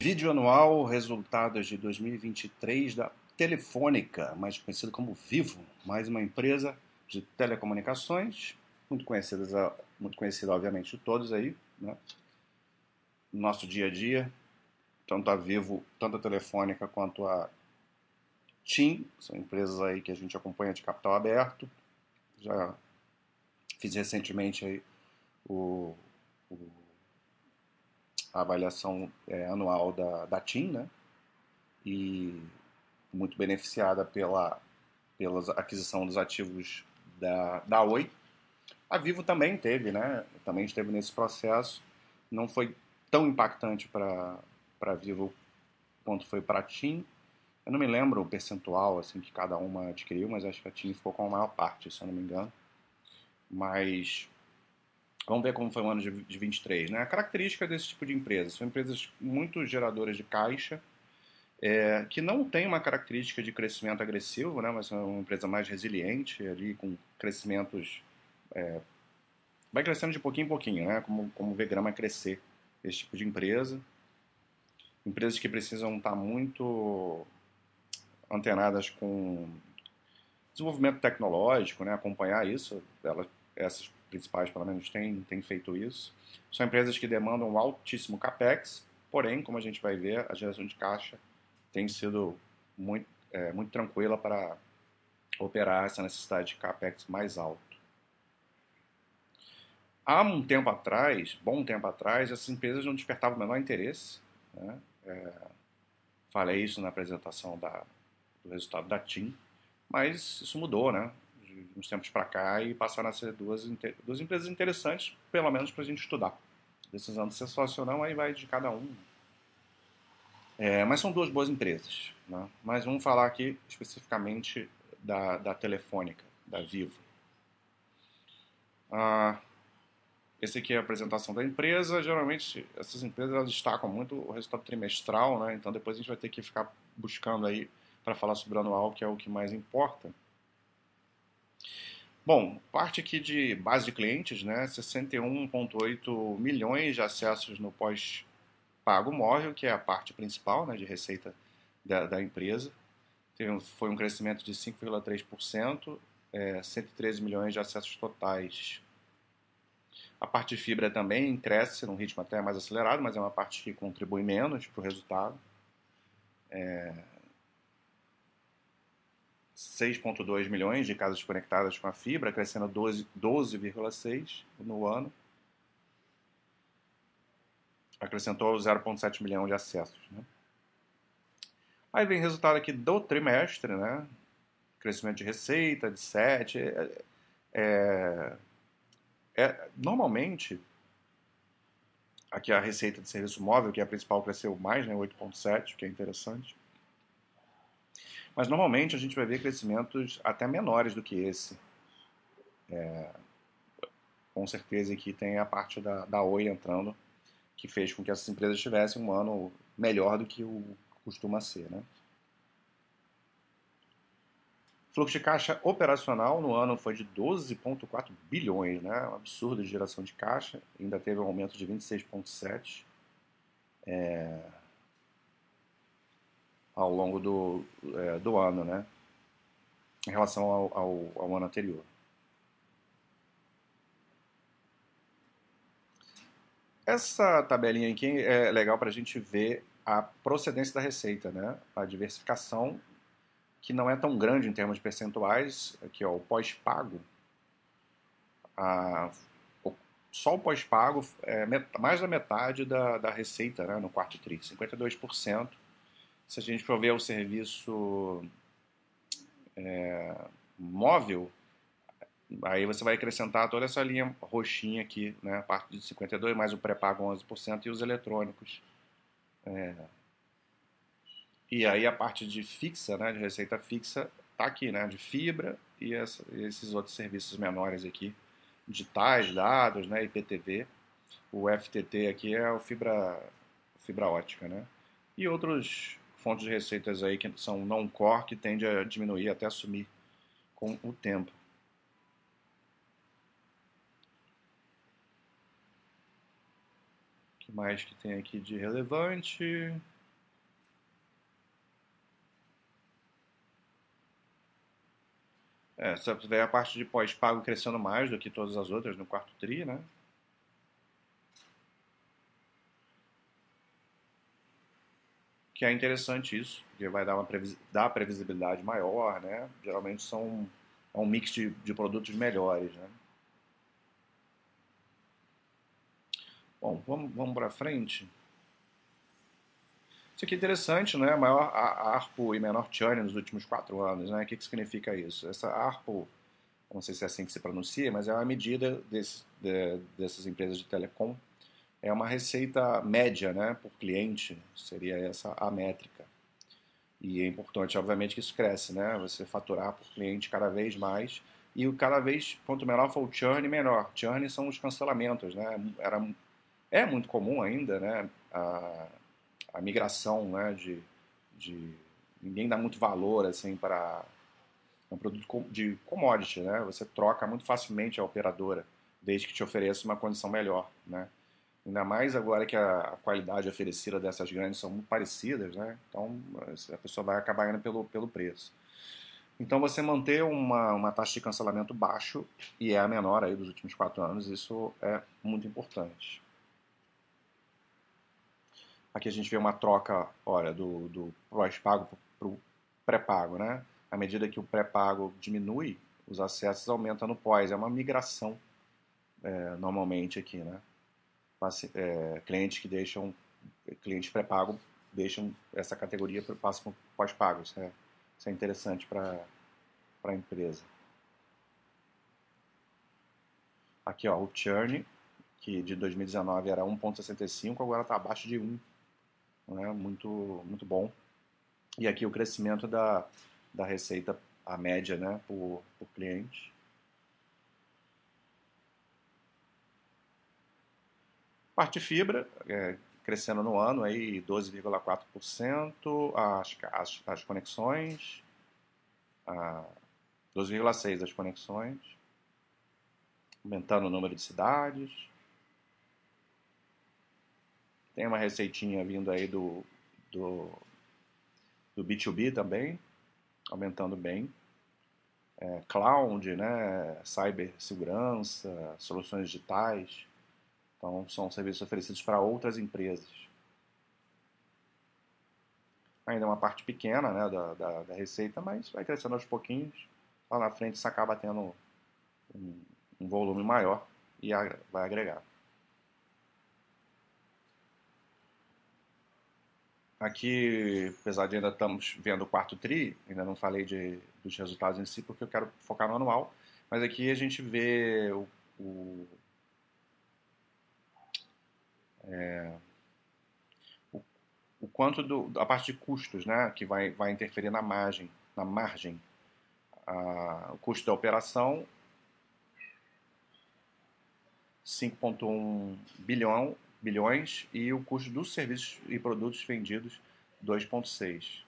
Vídeo anual, resultados de 2023 da Telefônica, mais conhecida como Vivo, mais uma empresa de telecomunicações, muito conhecida, muito conhecida obviamente de todos aí, né? no nosso dia a dia, tanto a Vivo, tanto a Telefônica quanto a TIM, são empresas aí que a gente acompanha de capital aberto, já fiz recentemente aí o, o a avaliação é, anual da, da TIM, né? E muito beneficiada pela, pela aquisição dos ativos da, da Oi. A Vivo também teve, né? Também esteve nesse processo. Não foi tão impactante para a Vivo quanto foi para a TIM. Eu não me lembro o percentual assim que cada uma adquiriu, mas acho que a TIM ficou com a maior parte, se eu não me engano. Mas Vamos ver como foi o ano de, de 23. Né? A característica desse tipo de empresa são empresas muito geradoras de caixa, é, que não tem uma característica de crescimento agressivo, né? mas é uma empresa mais resiliente, ali com crescimentos. É, vai crescendo de pouquinho em pouquinho, né? como, como vê grama crescer esse tipo de empresa. Empresas que precisam estar muito antenadas com desenvolvimento tecnológico, né? acompanhar isso. Elas, essas principais, pelo menos, têm, têm feito isso. São empresas que demandam um altíssimo capex, porém, como a gente vai ver, a geração de caixa tem sido muito, é, muito tranquila para operar essa necessidade de capex mais alto. Há um tempo atrás, bom tempo atrás, essas empresas não despertavam o menor interesse. Né? É, falei isso na apresentação da, do resultado da TIM, mas isso mudou, né? Uns tempos para cá e passaram a ser duas, duas empresas interessantes, pelo menos para a gente estudar. Decisão de ser sócio ou não, aí vai de cada um. É, mas são duas boas empresas. Né? Mas vamos falar aqui especificamente da, da Telefônica, da Vivo. Ah, esse aqui é a apresentação da empresa. Geralmente, essas empresas elas destacam muito o resultado trimestral, né? então depois a gente vai ter que ficar buscando aí para falar sobre o anual, que é o que mais importa. Bom, parte aqui de base de clientes, né? 61,8 milhões de acessos no pós-pago móvel, que é a parte principal né, de receita da, da empresa. Teve, foi um crescimento de 5,3%, é, 113 milhões de acessos totais. A parte de fibra também cresce num ritmo até mais acelerado, mas é uma parte que contribui menos para o resultado. É, 6,2 milhões de casas conectadas com a fibra, crescendo 12,6% 12, no ano. Acrescentou 0,7 milhão de acessos. Né? Aí vem o resultado aqui do trimestre, né? crescimento de receita de 7. É, é, é, normalmente, aqui a receita de serviço móvel, que é a principal, cresceu mais, né? 8,7, que é interessante. Mas normalmente a gente vai ver crescimentos até menores do que esse. É, com certeza aqui tem a parte da, da Oi entrando, que fez com que essas empresas tivessem um ano melhor do que o costuma ser. Né? Fluxo de caixa operacional no ano foi de 12,4 bilhões, né? um absurdo de geração de caixa, ainda teve um aumento de 26,7. É, ao longo do, é, do ano, né? Em relação ao, ao, ao ano anterior. Essa tabelinha aqui é legal para a gente ver a procedência da receita, né? A diversificação, que não é tão grande em termos percentuais, aqui ó, o pós-pago, só o pós-pago é mais da metade da, da receita né, no quarto tri, 52%, se a gente for ver o serviço é, móvel, aí você vai acrescentar toda essa linha roxinha aqui, né, a parte de 52, mais o pré-pago 11% e os eletrônicos. É, e aí a parte de fixa, né, de receita fixa, tá aqui, né, de fibra e essa, esses outros serviços menores aqui, digitais, dados, né, IPTV. O FTT aqui é o fibra, fibra ótica, né? E outros fontes de receitas aí que são não core que tende a diminuir até sumir com o tempo. que mais que tem aqui de relevante? É, você vê a parte de pós-pago crescendo mais do que todas as outras no quarto TRI, né? Que é interessante isso, porque vai dar uma previs dar previsibilidade maior, né? Geralmente são é um mix de, de produtos melhores, né? Bom, vamos, vamos para frente. Isso aqui é interessante, né? Maior ARPO e menor churn nos últimos quatro anos, né? O que, que significa isso? Essa ARPO, não sei se é assim que se pronuncia, mas é uma medida desse, de, dessas empresas de telecom. É uma receita média, né? Por cliente, seria essa a métrica. E é importante, obviamente, que isso cresce, né? Você faturar por cliente cada vez mais. E cada vez, quanto menor for o churn, menor. Churn são os cancelamentos, né? Era, é muito comum ainda, né? A, a migração, né? De, de ninguém dá muito valor assim para um produto de commodity, né? Você troca muito facilmente a operadora, desde que te ofereça uma condição melhor, né? Ainda mais agora que a, qualidade oferecida dessas grandes são muito parecidas, né? Então a pessoa vai acabar indo pelo, pelo preço. Então você manter uma, uma taxa de cancelamento baixo, e é a menor aí dos últimos quatro anos, isso é muito importante. Aqui a gente vê uma troca, olha, do, do pós-pago para o pré-pago, né? À medida que o pré-pago diminui, os acessos aumentam no pós. É uma migração, é, normalmente aqui, né? É, clientes que deixam, clientes pré-pago, deixam essa categoria para passam pós-pago. Isso é, isso é interessante para a empresa. Aqui, ó, o churn, que de 2019 era 1,65, agora está abaixo de 1. Né? Muito, muito bom. E aqui o crescimento da, da receita, a média né, por, por cliente. Parte fibra, é, crescendo no ano aí 12,4%, as, as, as conexões, 12,6% das conexões, aumentando o número de cidades. Tem uma receitinha vindo aí do, do, do B2B também, aumentando bem. É, cloud, né, cibersegurança, soluções digitais. Então, são serviços oferecidos para outras empresas. Ainda é uma parte pequena né, da, da, da, receita, mas vai crescendo aos pouquinhos. Lá na frente, isso acaba tendo um, um volume maior e vai agregar. Aqui, apesar de ainda estamos vendo o quarto TRI, ainda não falei de, dos resultados em si, porque eu quero focar no anual, mas aqui a gente vê o, o é, o, o, quanto do, a parte de custos, né, que vai, vai interferir na margem, na margem, a, o custo da operação 5,1 bilhão, bilhões e o custo dos serviços e produtos vendidos 2,6.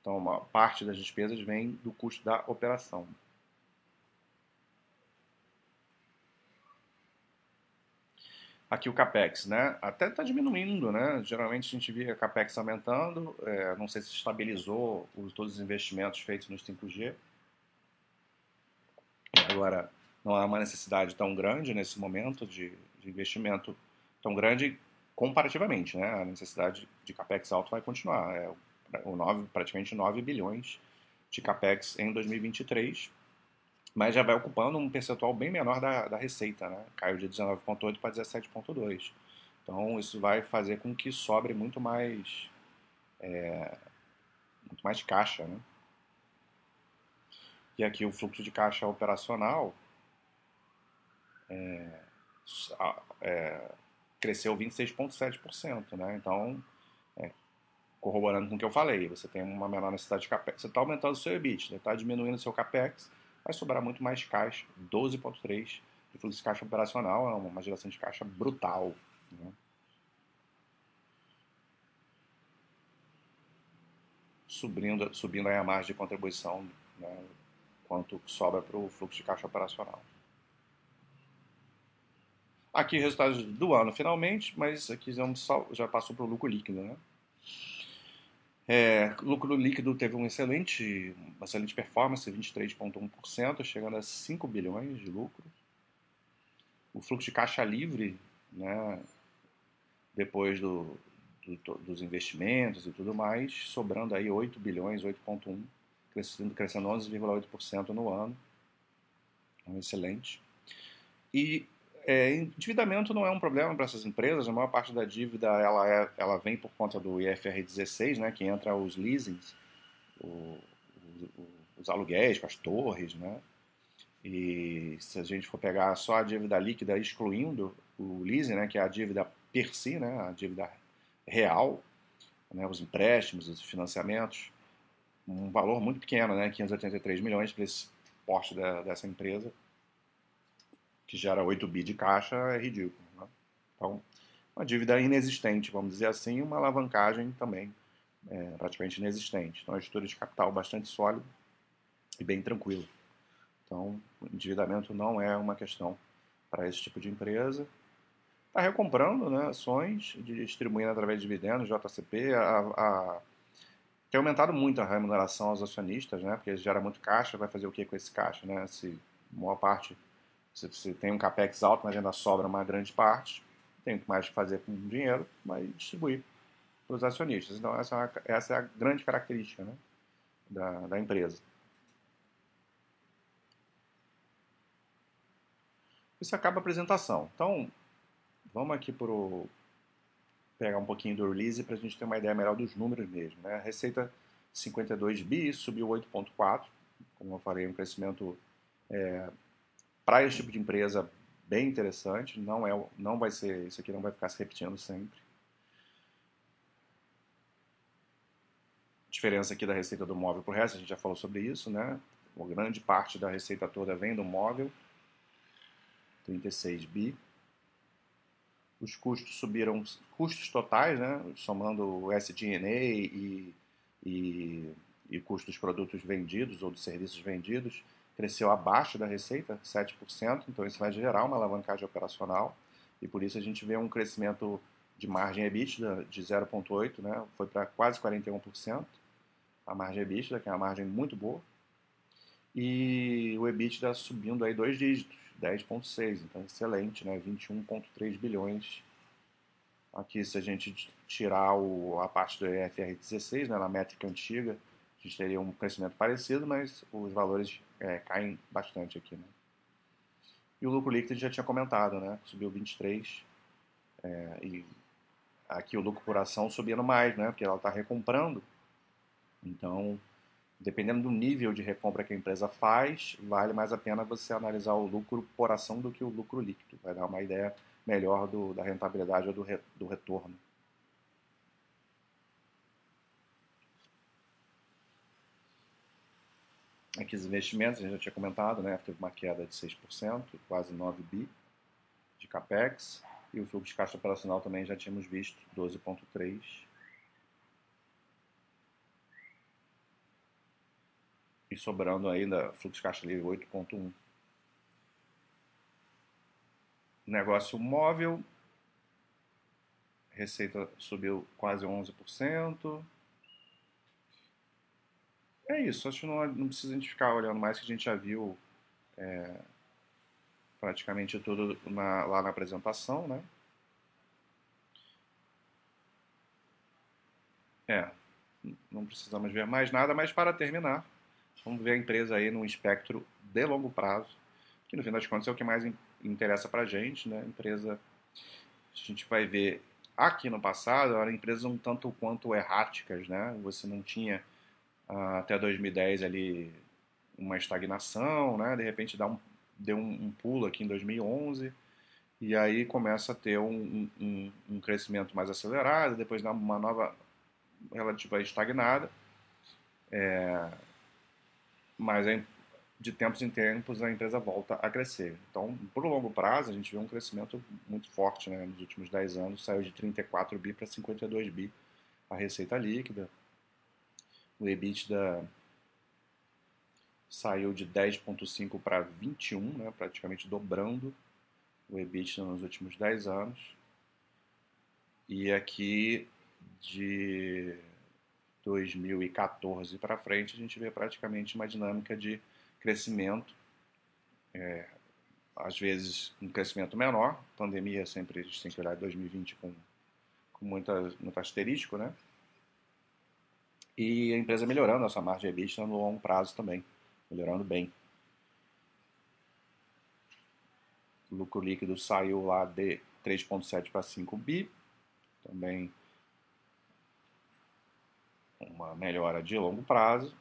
Então, uma parte das despesas vem do custo da operação. Aqui o capex, né? Até está diminuindo, né? Geralmente a gente via capex aumentando, é, não sei se estabilizou os, todos os investimentos feitos no 5G. Agora, não há uma necessidade tão grande nesse momento de, de investimento tão grande comparativamente, né? A necessidade de capex alto vai continuar. É o 9, praticamente 9 bilhões de capex em 2023 mas já vai ocupando um percentual bem menor da, da receita, né? Caiu de 19,8 para 17,2. Então isso vai fazer com que sobre muito mais é, muito mais caixa, né? E aqui o fluxo de caixa operacional é, é, cresceu 26,7%, né? Então, é, corroborando com o que eu falei, você tem uma menor necessidade de capex, você está aumentando o seu EBIT, está diminuindo o seu capex, vai sobrar muito mais caixa, 12,3% de fluxo de caixa operacional, é uma geração de caixa brutal. Né? Subindo, subindo aí a margem de contribuição, né? quanto sobra para o fluxo de caixa operacional. Aqui resultados do ano finalmente, mas aqui já passou para o lucro líquido, né? É, lucro líquido teve um excelente, uma excelente performance, 23,1%, chegando a 5 bilhões de lucro. O fluxo de caixa livre, né, depois do, do, dos investimentos e tudo mais, sobrando aí 8 bilhões, 8,1, crescendo, crescendo 11,8% no ano. Um excelente. E é, endividamento não é um problema para essas empresas, a maior parte da dívida ela, é, ela vem por conta do IFR 16, né, que entra os leasings, o, o, os aluguéis, as torres, né? E se a gente for pegar só a dívida líquida excluindo o leasing, né, que é a dívida per si, né, a dívida real, né, os empréstimos, os financiamentos, um valor muito pequeno, né, 583 milhões para esse porte da, dessa empresa, que gera 8 bi de caixa, é ridículo. Né? Então, uma dívida inexistente, vamos dizer assim, uma alavancagem também é, praticamente inexistente. Então, é uma estrutura de capital bastante sólida e bem tranquila. Então, endividamento não é uma questão para esse tipo de empresa. Está recomprando né, ações, distribuindo através de dividendos, JCP. A, a, tem aumentado muito a remuneração aos acionistas, né, porque gera muito caixa. Vai fazer o que com esse caixa? Né, se maior parte se você tem um capex alto, mas ainda sobra uma grande parte, tem mais que fazer com o dinheiro, vai distribuir para os acionistas. Então, essa é, uma, essa é a grande característica né, da, da empresa. Isso acaba a apresentação. Então, vamos aqui para pegar um pouquinho do release para a gente ter uma ideia melhor dos números mesmo. Né? A receita 52 bi subiu 8,4, como eu falei, um crescimento é, para esse tipo de empresa bem interessante. Não é, não vai ser, isso aqui não vai ficar se repetindo sempre. Diferença aqui da receita do móvel para o resto, a gente já falou sobre isso, né? Uma grande parte da receita toda vem do móvel, 36 bi. Os custos subiram, custos totais, né? Somando o SG&A e, e, e custos dos produtos vendidos ou dos serviços vendidos, cresceu abaixo da receita, 7%, então isso vai gerar uma alavancagem operacional e por isso a gente vê um crescimento de margem EBITDA de 0,8%, né? foi para quase 41%, a margem EBITDA, que é uma margem muito boa, e o EBITDA subindo aí dois dígitos, 10,6%, então excelente, né? 21,3 bilhões. Aqui, se a gente tirar o, a parte do EFR 16, né, na métrica antiga, a gente teria um crescimento parecido, mas os valores é, caem bastante aqui. Né? E o lucro líquido a gente já tinha comentado, né? subiu 23. É, e aqui o lucro por ação subindo mais, né? porque ela está recomprando. Então, dependendo do nível de recompra que a empresa faz, vale mais a pena você analisar o lucro por ação do que o lucro líquido. Vai dar uma ideia melhor do, da rentabilidade ou do, re, do retorno. Aqui os investimentos, a gente já tinha comentado, né? teve uma queda de 6%, quase 9 bi de capex. E o fluxo de caixa operacional também já tínhamos visto, 12,3. E sobrando ainda fluxo de caixa livre 8,1. Negócio móvel, receita subiu quase 11% é isso. Acho que não, não precisa a gente ficar olhando mais, que a gente já viu é, praticamente tudo na, lá na apresentação, né? É, não precisamos ver mais nada, mas para terminar, vamos ver a empresa aí num espectro de longo prazo, que no fim das contas é o que mais interessa para a gente, né? Empresa, a gente vai ver aqui no passado, eram empresas um tanto quanto erráticas, né? Você não tinha até 2010 ali uma estagnação, né? De repente dá um, deu um, um pulo aqui em 2011 e aí começa a ter um, um, um, crescimento mais acelerado, depois dá uma nova relativa estagnada, é, mas de tempos em tempos a empresa volta a crescer. Então, por longo prazo, a gente vê um crescimento muito forte né? nos últimos 10 anos, saiu de 34 bi para 52 bi a receita líquida, o EBITDA saiu de 10,5 para 21, né, praticamente dobrando. o EBITDA nos últimos 10 anos. E aqui de 2014 para frente, a gente vê praticamente uma dinâmica de crescimento, é, às vezes um crescimento menor, pandemia sempre a gente tem que olhar 2020 com, com muita, muito asterisco, né? E a empresa melhorando a sua margem de EBITDA no longo prazo também, melhorando bem. O lucro líquido saiu lá de 3,7 para 5 bi, também uma melhora de longo prazo.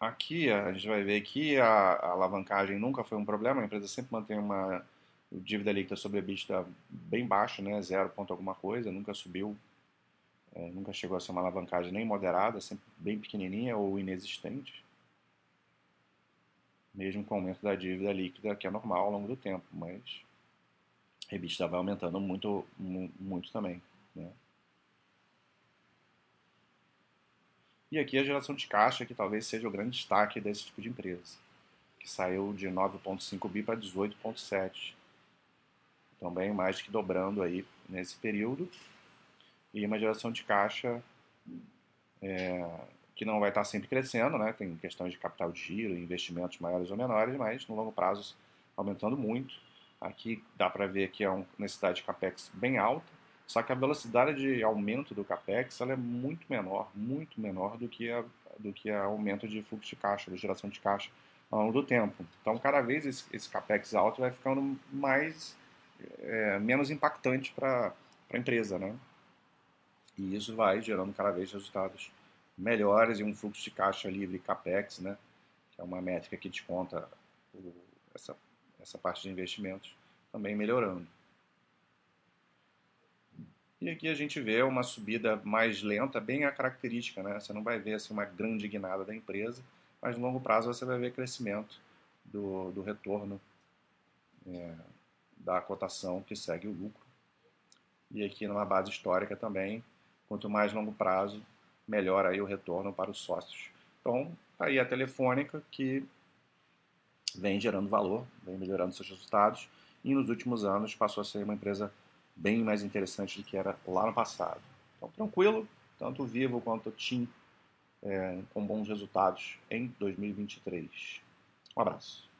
Aqui a gente vai ver que a, a, alavancagem nunca foi um problema, a empresa sempre mantém uma dívida líquida sobre EBITDA bem baixa, né, zero ponto alguma coisa, nunca subiu, é, nunca chegou a ser uma alavancagem nem moderada, sempre bem pequenininha ou inexistente mesmo com o aumento da dívida líquida, que é normal ao longo do tempo, mas a EBITDA vai aumentando muito, muito também. Né? E aqui a geração de caixa, que talvez seja o grande destaque desse tipo de empresa, que saiu de 9,5 bi para 18,7. Também mais que dobrando aí nesse período. E uma geração de caixa é, que não vai estar sempre crescendo, né? tem questões de capital de giro, investimentos maiores ou menores, mas no longo prazo aumentando muito. Aqui dá para ver que é uma necessidade de capex bem alta, só que a velocidade de aumento do capex ela é muito menor, muito menor do que a, do que a aumento de fluxo de caixa, de geração de caixa ao longo do tempo. Então, cada vez esse, esse capex alto vai ficando mais é, menos impactante para a empresa, né? E isso vai gerando cada vez resultados melhores e um fluxo de caixa livre CAPEX, né, que é uma métrica que desconta o, essa, essa parte de investimentos, também melhorando. E aqui a gente vê uma subida mais lenta, bem a característica, né? Você não vai ver assim, uma grande guinada da empresa, mas no longo prazo você vai ver crescimento do, do retorno é, da cotação que segue o lucro. E aqui numa base histórica também, quanto mais longo prazo, melhora aí o retorno para os sócios. Então, tá aí a Telefônica que vem gerando valor, vem melhorando seus resultados e nos últimos anos passou a ser uma empresa bem mais interessante do que era lá no passado. Então, tranquilo, tanto Vivo quanto TIM é, com bons resultados em 2023. Um abraço.